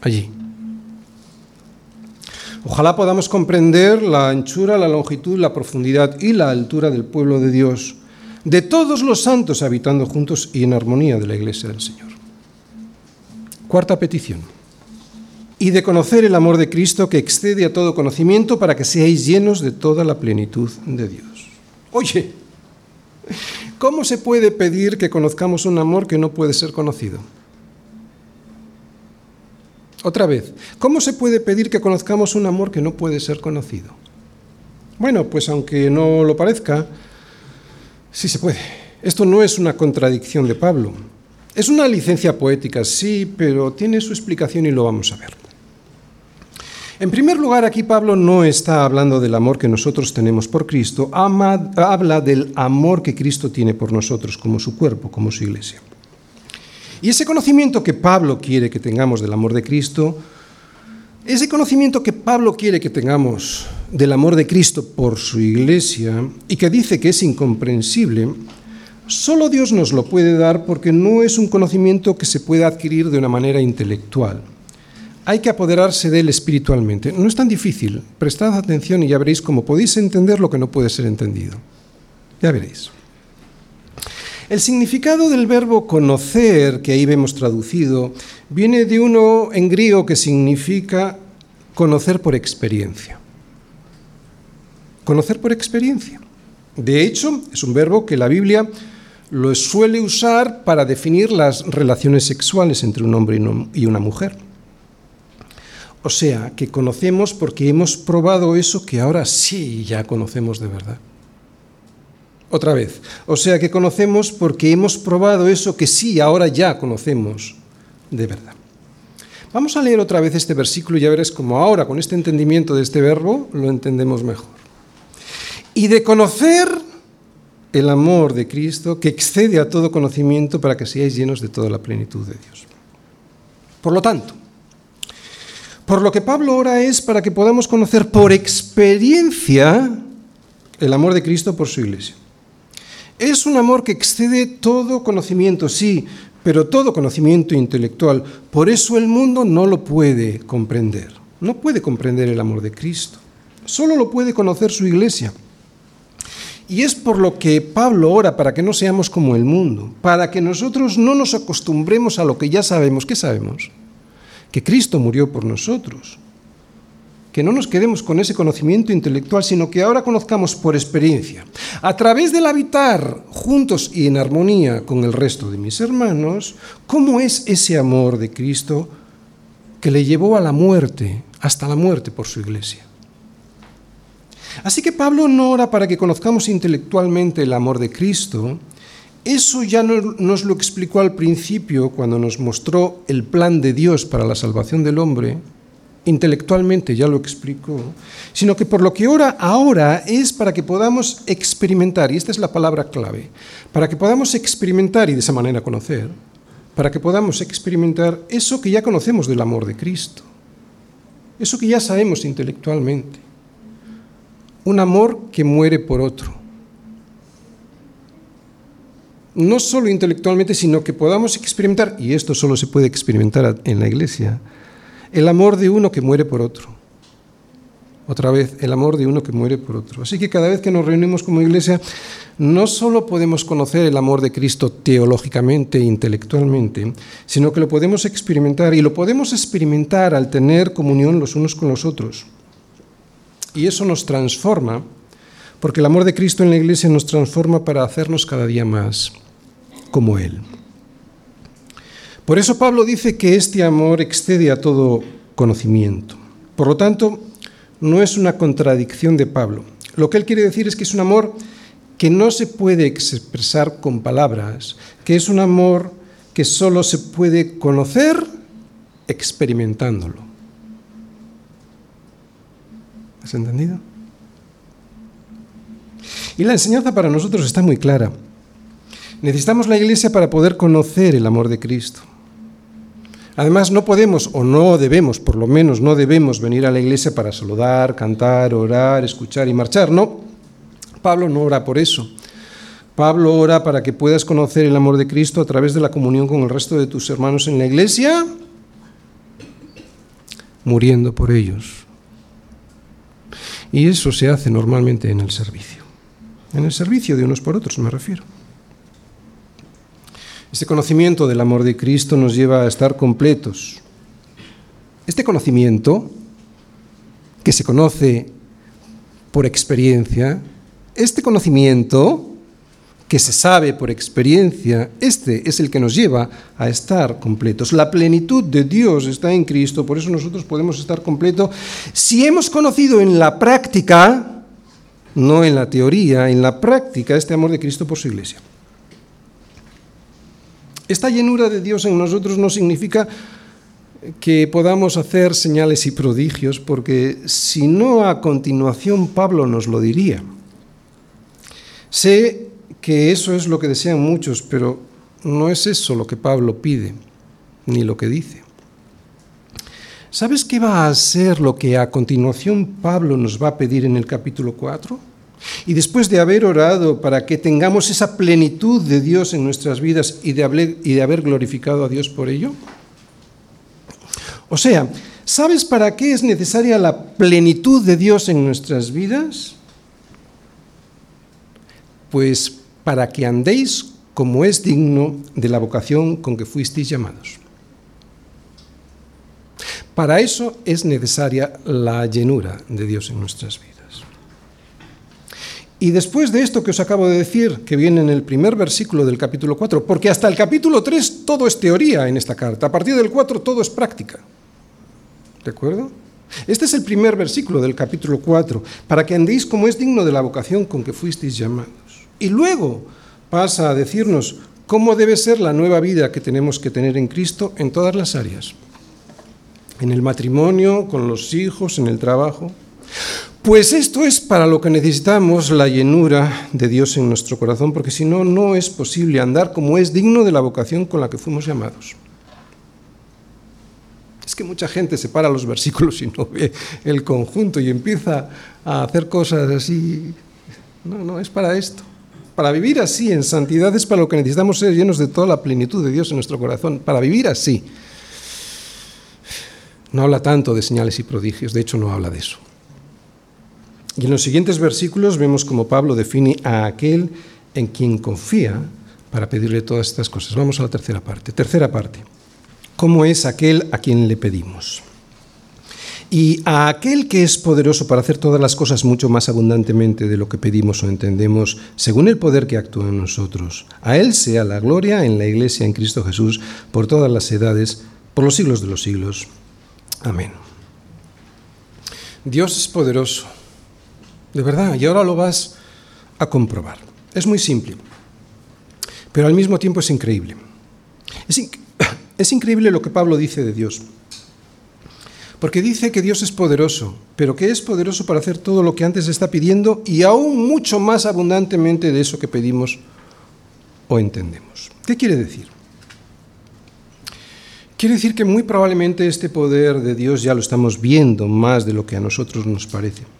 allí. Ojalá podamos comprender la anchura, la longitud, la profundidad y la altura del pueblo de Dios, de todos los santos habitando juntos y en armonía de la iglesia del Señor. Cuarta petición. Y de conocer el amor de Cristo que excede a todo conocimiento para que seáis llenos de toda la plenitud de Dios. Oye, ¿cómo se puede pedir que conozcamos un amor que no puede ser conocido? Otra vez, ¿cómo se puede pedir que conozcamos un amor que no puede ser conocido? Bueno, pues aunque no lo parezca, sí se puede. Esto no es una contradicción de Pablo. Es una licencia poética, sí, pero tiene su explicación y lo vamos a ver. En primer lugar, aquí Pablo no está hablando del amor que nosotros tenemos por Cristo, habla del amor que Cristo tiene por nosotros como su cuerpo, como su iglesia. Y ese conocimiento que Pablo quiere que tengamos del amor de Cristo, ese conocimiento que Pablo quiere que tengamos del amor de Cristo por su iglesia y que dice que es incomprensible, solo Dios nos lo puede dar porque no es un conocimiento que se pueda adquirir de una manera intelectual. Hay que apoderarse de él espiritualmente. No es tan difícil. Prestad atención y ya veréis cómo podéis entender lo que no puede ser entendido. Ya veréis. El significado del verbo conocer, que ahí vemos traducido, viene de uno en griego que significa conocer por experiencia. Conocer por experiencia. De hecho, es un verbo que la Biblia lo suele usar para definir las relaciones sexuales entre un hombre y una mujer. O sea, que conocemos porque hemos probado eso que ahora sí ya conocemos de verdad. Otra vez. O sea que conocemos porque hemos probado eso que sí, ahora ya conocemos de verdad. Vamos a leer otra vez este versículo y ya veréis cómo ahora, con este entendimiento de este verbo, lo entendemos mejor. Y de conocer el amor de Cristo que excede a todo conocimiento para que seáis llenos de toda la plenitud de Dios. Por lo tanto, por lo que Pablo ora es para que podamos conocer por experiencia el amor de Cristo por su iglesia. Es un amor que excede todo conocimiento, sí, pero todo conocimiento intelectual. Por eso el mundo no lo puede comprender. No puede comprender el amor de Cristo. Solo lo puede conocer su iglesia. Y es por lo que Pablo ora para que no seamos como el mundo, para que nosotros no nos acostumbremos a lo que ya sabemos. ¿Qué sabemos? Que Cristo murió por nosotros, que no nos quedemos con ese conocimiento intelectual, sino que ahora conozcamos por experiencia, a través del habitar juntos y en armonía con el resto de mis hermanos, cómo es ese amor de Cristo que le llevó a la muerte, hasta la muerte por su iglesia. Así que Pablo no ora para que conozcamos intelectualmente el amor de Cristo, eso ya nos lo explicó al principio cuando nos mostró el plan de Dios para la salvación del hombre, intelectualmente, ya lo explico, sino que por lo que ora ahora es para que podamos experimentar, y esta es la palabra clave, para que podamos experimentar y de esa manera conocer, para que podamos experimentar eso que ya conocemos del amor de Cristo, eso que ya sabemos intelectualmente, un amor que muere por otro, no solo intelectualmente, sino que podamos experimentar, y esto solo se puede experimentar en la iglesia, el amor de uno que muere por otro. Otra vez, el amor de uno que muere por otro. Así que cada vez que nos reunimos como iglesia, no solo podemos conocer el amor de Cristo teológicamente e intelectualmente, sino que lo podemos experimentar y lo podemos experimentar al tener comunión los unos con los otros. Y eso nos transforma, porque el amor de Cristo en la iglesia nos transforma para hacernos cada día más como Él. Por eso Pablo dice que este amor excede a todo conocimiento. Por lo tanto, no es una contradicción de Pablo. Lo que él quiere decir es que es un amor que no se puede expresar con palabras, que es un amor que solo se puede conocer experimentándolo. ¿Has entendido? Y la enseñanza para nosotros está muy clara. Necesitamos la iglesia para poder conocer el amor de Cristo. Además, no podemos, o no debemos, por lo menos no debemos venir a la iglesia para saludar, cantar, orar, escuchar y marchar. No, Pablo no ora por eso. Pablo ora para que puedas conocer el amor de Cristo a través de la comunión con el resto de tus hermanos en la iglesia, muriendo por ellos. Y eso se hace normalmente en el servicio. En el servicio de unos por otros me refiero. Este conocimiento del amor de Cristo nos lleva a estar completos. Este conocimiento, que se conoce por experiencia, este conocimiento que se sabe por experiencia, este es el que nos lleva a estar completos. La plenitud de Dios está en Cristo, por eso nosotros podemos estar completos si hemos conocido en la práctica, no en la teoría, en la práctica este amor de Cristo por su iglesia. Esta llenura de Dios en nosotros no significa que podamos hacer señales y prodigios, porque si no a continuación Pablo nos lo diría. Sé que eso es lo que desean muchos, pero no es eso lo que Pablo pide, ni lo que dice. ¿Sabes qué va a ser lo que a continuación Pablo nos va a pedir en el capítulo 4? Y después de haber orado para que tengamos esa plenitud de Dios en nuestras vidas y de haber, glorificado a Dios por ello. O sea, ¿sabes para qué es necesaria la plenitud de Dios en nuestras vidas? pues para que andéis como es digno de la vocación con que fuisteis llamados. Para eso es necesaria la llenura de Dios en nuestras vidas. Y después de esto que os acabo de decir, que viene en el primer versículo del capítulo 4, porque hasta el capítulo 3 todo es teoría en esta carta, a partir del 4 todo es práctica. ¿De acuerdo? Este es el primer versículo del capítulo 4, para que andéis como es digno de la vocación con que fuisteis llamados. Y luego pasa a decirnos cómo debe ser la nueva vida que tenemos que tener en Cristo en todas las áreas. En el matrimonio, con los hijos, en el trabajo. Pues esto es para lo que necesitamos la llenura de Dios en nuestro corazón, porque si no, no es posible andar como es digno de la vocación con la que fuimos llamados. Es que mucha gente separa los versículos y no ve el conjunto y empieza a hacer cosas así. No, no, es para esto. Para vivir así en santidad es para lo que necesitamos ser llenos de toda la plenitud de Dios en nuestro corazón. Para vivir así. No habla tanto de señales y prodigios, de hecho no habla de eso. Y en los siguientes versículos vemos como Pablo define a aquel en quien confía para pedirle todas estas cosas. Vamos a la tercera parte. Tercera parte. ¿Cómo es aquel a quien le pedimos? Y a aquel que es poderoso para hacer todas las cosas mucho más abundantemente de lo que pedimos o entendemos, según el poder que actúa en nosotros, a Él sea la gloria en la Iglesia en Cristo Jesús por todas las edades, por los siglos de los siglos. Amén. Dios es poderoso, de verdad, y ahora lo vas a comprobar. Es muy simple, pero al mismo tiempo es increíble. Es, increíble lo que Pablo dice de Dios. Porque dice que Dios es poderoso, pero que es poderoso para hacer todo lo que antes está pidiendo y aún mucho más abundantemente de eso que pedimos o entendemos. ¿Qué quiere decir? Quiere decir que muy probablemente este poder de Dios ya lo estamos viendo más de lo que a nosotros nos parece.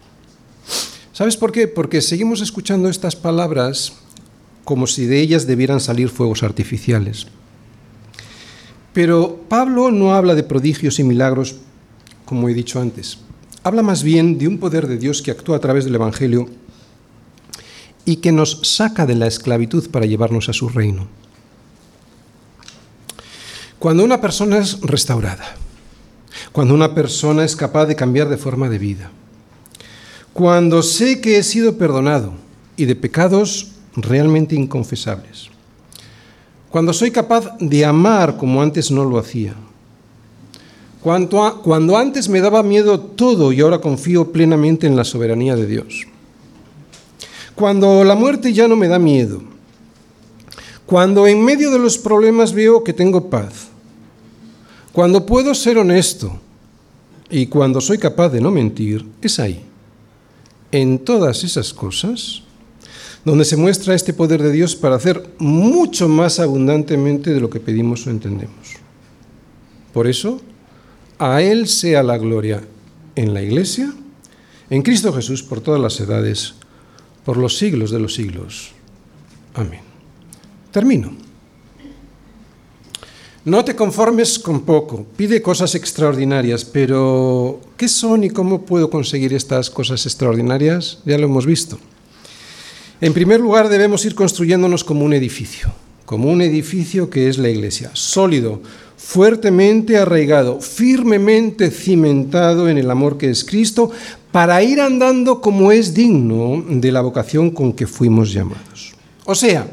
¿Sabes por qué? Porque seguimos escuchando estas palabras como si de ellas debieran salir fuegos artificiales. Pero Pablo no habla de prodigios y milagros, como he dicho antes. Habla más bien de un poder de Dios que actúa a través del Evangelio y que nos saca de la esclavitud para llevarnos a su reino. Cuando una persona es restaurada, cuando una persona es capaz de cambiar de forma de vida, cuando sé que he sido perdonado y de pecados realmente inconfesables, cuando soy capaz de amar como antes no lo hacía, cuando, cuando antes me daba miedo todo y ahora confío plenamente en la soberanía de Dios, cuando la muerte ya no me da miedo, cuando en medio de los problemas veo que tengo paz, cuando puedo ser honesto y cuando soy capaz de no mentir, es ahí, en todas esas cosas, donde se muestra este poder de Dios para hacer mucho más abundantemente de lo que pedimos o entendemos. Por eso, a Él sea la gloria en la Iglesia, en Cristo Jesús, por todas las edades, por los siglos de los siglos. Amén. Termino. No te conformes con poco, pide cosas extraordinarias, pero ¿qué son y cómo puedo conseguir estas cosas extraordinarias? Ya lo hemos visto. En primer lugar, debemos ir construyéndonos como un edificio, como un edificio que es la iglesia, sólido, fuertemente arraigado, firmemente cimentado en el amor que es Cristo, para ir andando como es digno de la vocación con que fuimos llamados. O sea,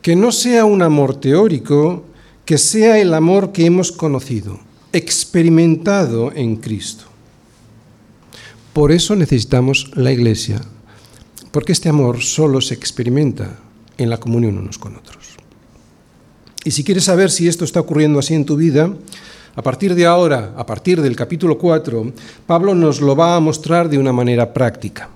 que no sea un amor teórico, que sea el amor que hemos conocido, experimentado en Cristo. Por eso necesitamos la iglesia, porque este amor solo se experimenta en la comunión unos con otros. Y si quieres saber si esto está ocurriendo así en tu vida, a partir de ahora, a partir del capítulo 4, Pablo nos lo va a mostrar de una manera práctica.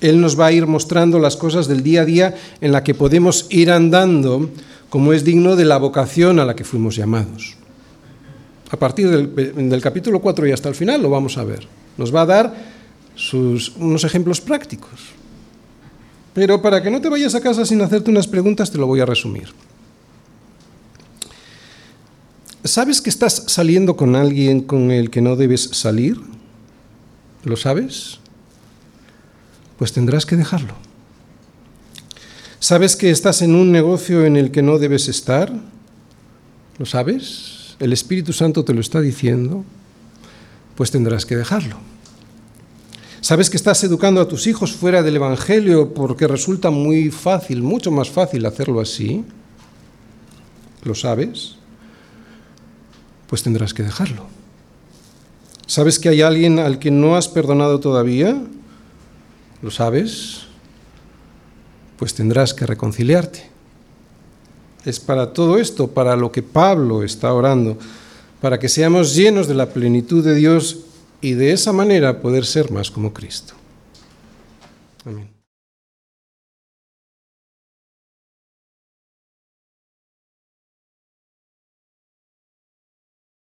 Él nos va a ir mostrando las cosas del día a día en la que podemos ir andando como es digno de la vocación a la que fuimos llamados. A partir del, capítulo 4 y hasta el final lo vamos a ver. Nos va a dar unos ejemplos prácticos. Pero para que no te vayas a casa sin hacerte unas preguntas, te lo voy a resumir. ¿Sabes que estás saliendo con alguien con el que no debes salir? ¿Lo sabes? pues tendrás que dejarlo. ¿Sabes que estás en un negocio en el que no debes estar? ¿Lo sabes? El Espíritu Santo te lo está diciendo, pues tendrás que dejarlo. ¿Sabes que estás educando a tus hijos fuera del Evangelio porque resulta muy fácil, mucho más fácil hacerlo así? ¿Lo sabes? Pues tendrás que dejarlo. ¿Sabes que hay alguien al que no has perdonado todavía? ¿Lo sabes? Pues tendrás que reconciliarte. Es para todo esto, para lo que Pablo está orando, para que seamos llenos de la plenitud de Dios y de esa manera poder ser más como Cristo. Amén.